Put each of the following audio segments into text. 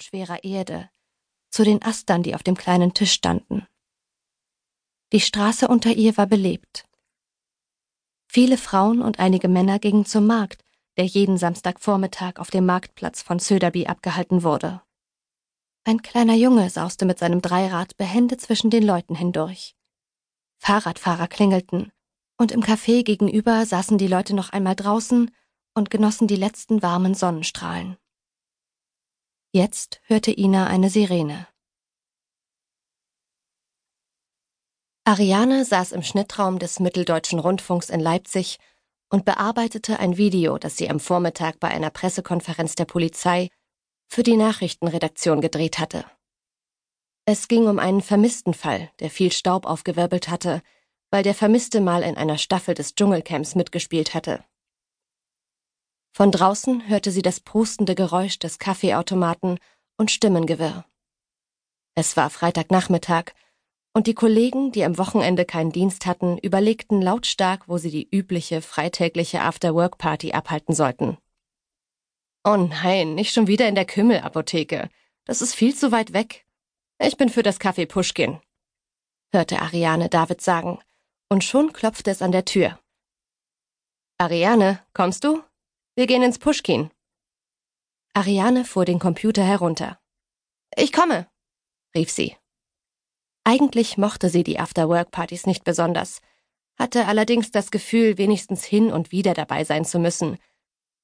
und schwerer Erde, zu den Astern, die auf dem kleinen Tisch standen. Die Straße unter ihr war belebt. Viele Frauen und einige Männer gingen zum Markt, der jeden Samstagvormittag auf dem Marktplatz von Söderby abgehalten wurde. Ein kleiner Junge sauste mit seinem Dreirad behende zwischen den Leuten hindurch. Fahrradfahrer klingelten, und im Café gegenüber saßen die Leute noch einmal draußen und genossen die letzten warmen Sonnenstrahlen. Jetzt hörte Ina eine Sirene. Ariane saß im Schnittraum des Mitteldeutschen Rundfunks in Leipzig und bearbeitete ein Video, das sie am Vormittag bei einer Pressekonferenz der Polizei für die Nachrichtenredaktion gedreht hatte. Es ging um einen Vermisstenfall, der viel Staub aufgewirbelt hatte, weil der Vermisste mal in einer Staffel des Dschungelcamps mitgespielt hatte. Von draußen hörte sie das prustende Geräusch des Kaffeeautomaten und Stimmengewirr. Es war Freitagnachmittag, und die Kollegen, die am Wochenende keinen Dienst hatten, überlegten lautstark, wo sie die übliche freitägliche After-Work-Party abhalten sollten. Oh nein, nicht schon wieder in der Kümmelapotheke. Das ist viel zu weit weg. Ich bin für das Café Puschkin, hörte Ariane David sagen, und schon klopfte es an der Tür. Ariane, kommst du? Wir gehen ins Puschkin. Ariane fuhr den Computer herunter. Ich komme, rief sie. Eigentlich mochte sie die After-Work-Partys nicht besonders, hatte allerdings das Gefühl, wenigstens hin und wieder dabei sein zu müssen,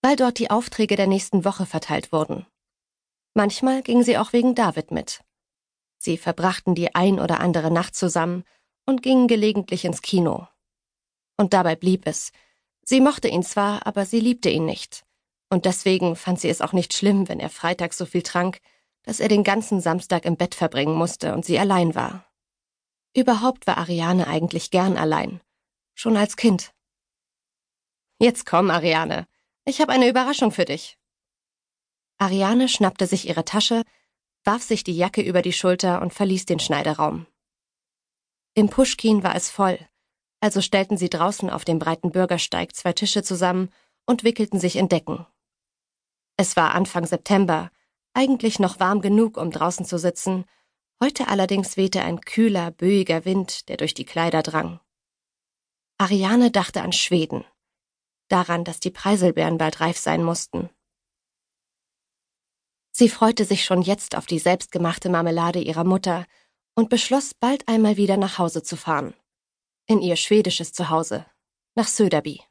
weil dort die Aufträge der nächsten Woche verteilt wurden. Manchmal ging sie auch wegen David mit. Sie verbrachten die ein oder andere Nacht zusammen und gingen gelegentlich ins Kino. Und dabei blieb es. Sie mochte ihn zwar, aber sie liebte ihn nicht. Und deswegen fand sie es auch nicht schlimm, wenn er freitags so viel trank, dass er den ganzen Samstag im Bett verbringen musste und sie allein war. Überhaupt war Ariane eigentlich gern allein. Schon als Kind. Jetzt komm, Ariane. Ich habe eine Überraschung für dich. Ariane schnappte sich ihre Tasche, warf sich die Jacke über die Schulter und verließ den Schneideraum. Im Puschkin war es voll, also stellten sie draußen auf dem breiten Bürgersteig zwei Tische zusammen und wickelten sich in Decken. Es war Anfang September, eigentlich noch warm genug, um draußen zu sitzen, heute allerdings wehte ein kühler, böiger Wind, der durch die Kleider drang. Ariane dachte an Schweden daran, dass die Preiselbeeren bald reif sein mussten. Sie freute sich schon jetzt auf die selbstgemachte Marmelade ihrer Mutter und beschloss, bald einmal wieder nach Hause zu fahren. In ihr schwedisches Zuhause, nach Söderby.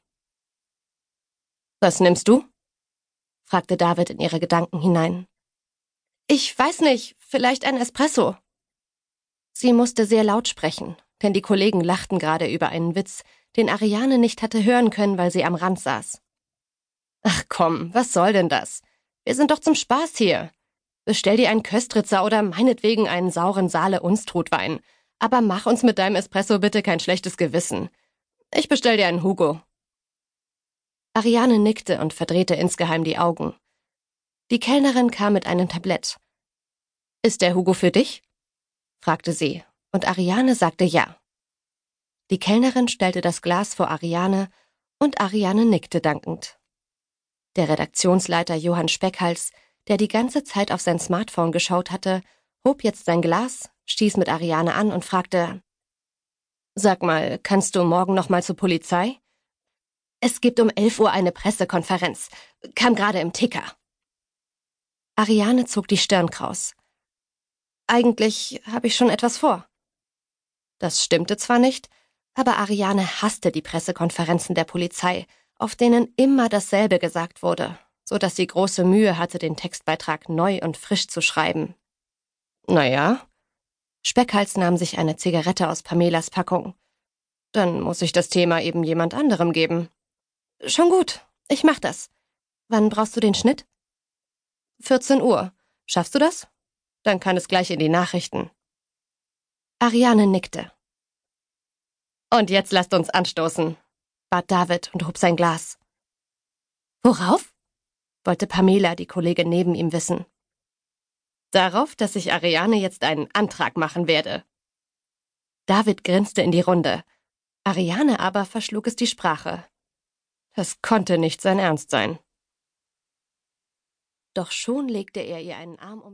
Was nimmst du? fragte David in ihre Gedanken hinein. Ich weiß nicht, vielleicht ein Espresso. Sie musste sehr laut sprechen, denn die Kollegen lachten gerade über einen Witz, den Ariane nicht hatte hören können, weil sie am Rand saß. Ach komm, was soll denn das? Wir sind doch zum Spaß hier. Bestell dir einen Köstritzer oder meinetwegen einen sauren Saale Unstrutwein. Aber mach uns mit deinem Espresso bitte kein schlechtes Gewissen. Ich bestell dir einen Hugo. Ariane nickte und verdrehte insgeheim die Augen. Die Kellnerin kam mit einem Tablett. Ist der Hugo für dich? fragte sie, und Ariane sagte ja. Die Kellnerin stellte das Glas vor Ariane und Ariane nickte dankend. Der Redaktionsleiter Johann Speckhals, der die ganze Zeit auf sein Smartphone geschaut hatte, hob jetzt sein Glas, stieß mit Ariane an und fragte Sag mal, kannst du morgen noch mal zur Polizei? Es gibt um elf Uhr eine Pressekonferenz. Kam gerade im Ticker. Ariane zog die Stirn kraus. Eigentlich habe ich schon etwas vor. Das stimmte zwar nicht, aber Ariane hasste die Pressekonferenzen der Polizei, auf denen immer dasselbe gesagt wurde, so dass sie große Mühe hatte, den Textbeitrag neu und frisch zu schreiben. Naja. Speckhals nahm sich eine Zigarette aus Pamelas Packung. Dann muss ich das Thema eben jemand anderem geben. Schon gut, ich mach das. Wann brauchst du den Schnitt? 14 Uhr. Schaffst du das? Dann kann es gleich in die Nachrichten. Ariane nickte. Und jetzt lasst uns anstoßen, bat David und hob sein Glas. Worauf? wollte Pamela, die Kollegin neben ihm, wissen. Darauf, dass ich Ariane jetzt einen Antrag machen werde. David grinste in die Runde. Ariane aber verschlug es die Sprache. Das konnte nicht sein Ernst sein. Doch schon legte er ihr einen Arm um die